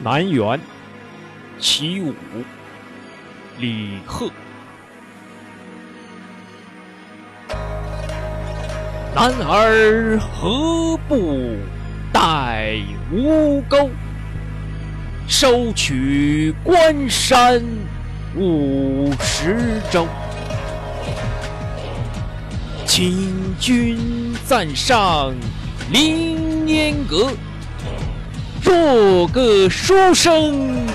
南园，其五，李贺。男儿何不带吴钩？收取关山五十州。请君暂上凌烟阁。做个书生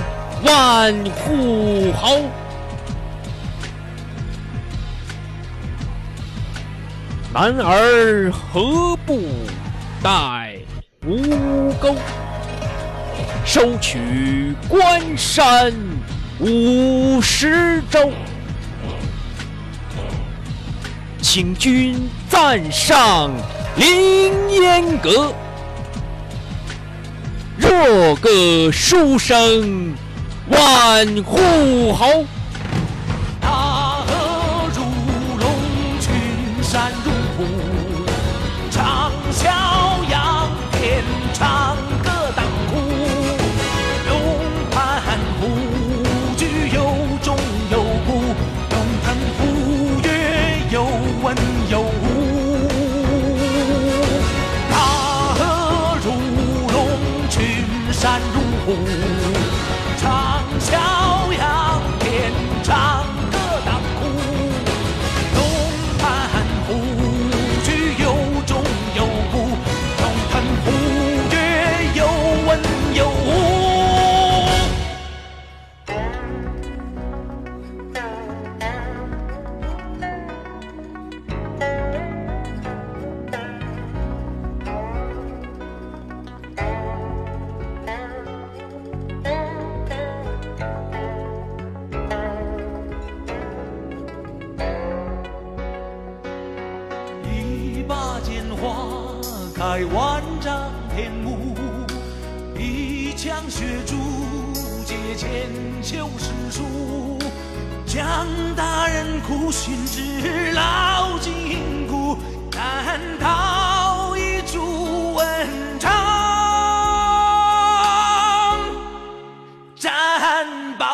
万户侯，男儿何不带吴钩，收取关山五十州？请君暂上凌烟阁。若个书生万户侯，Ooh. 在万丈天幕，一腔血珠，借千秋史书，将大人苦心之劳筋骨，难逃一柱文章，战报。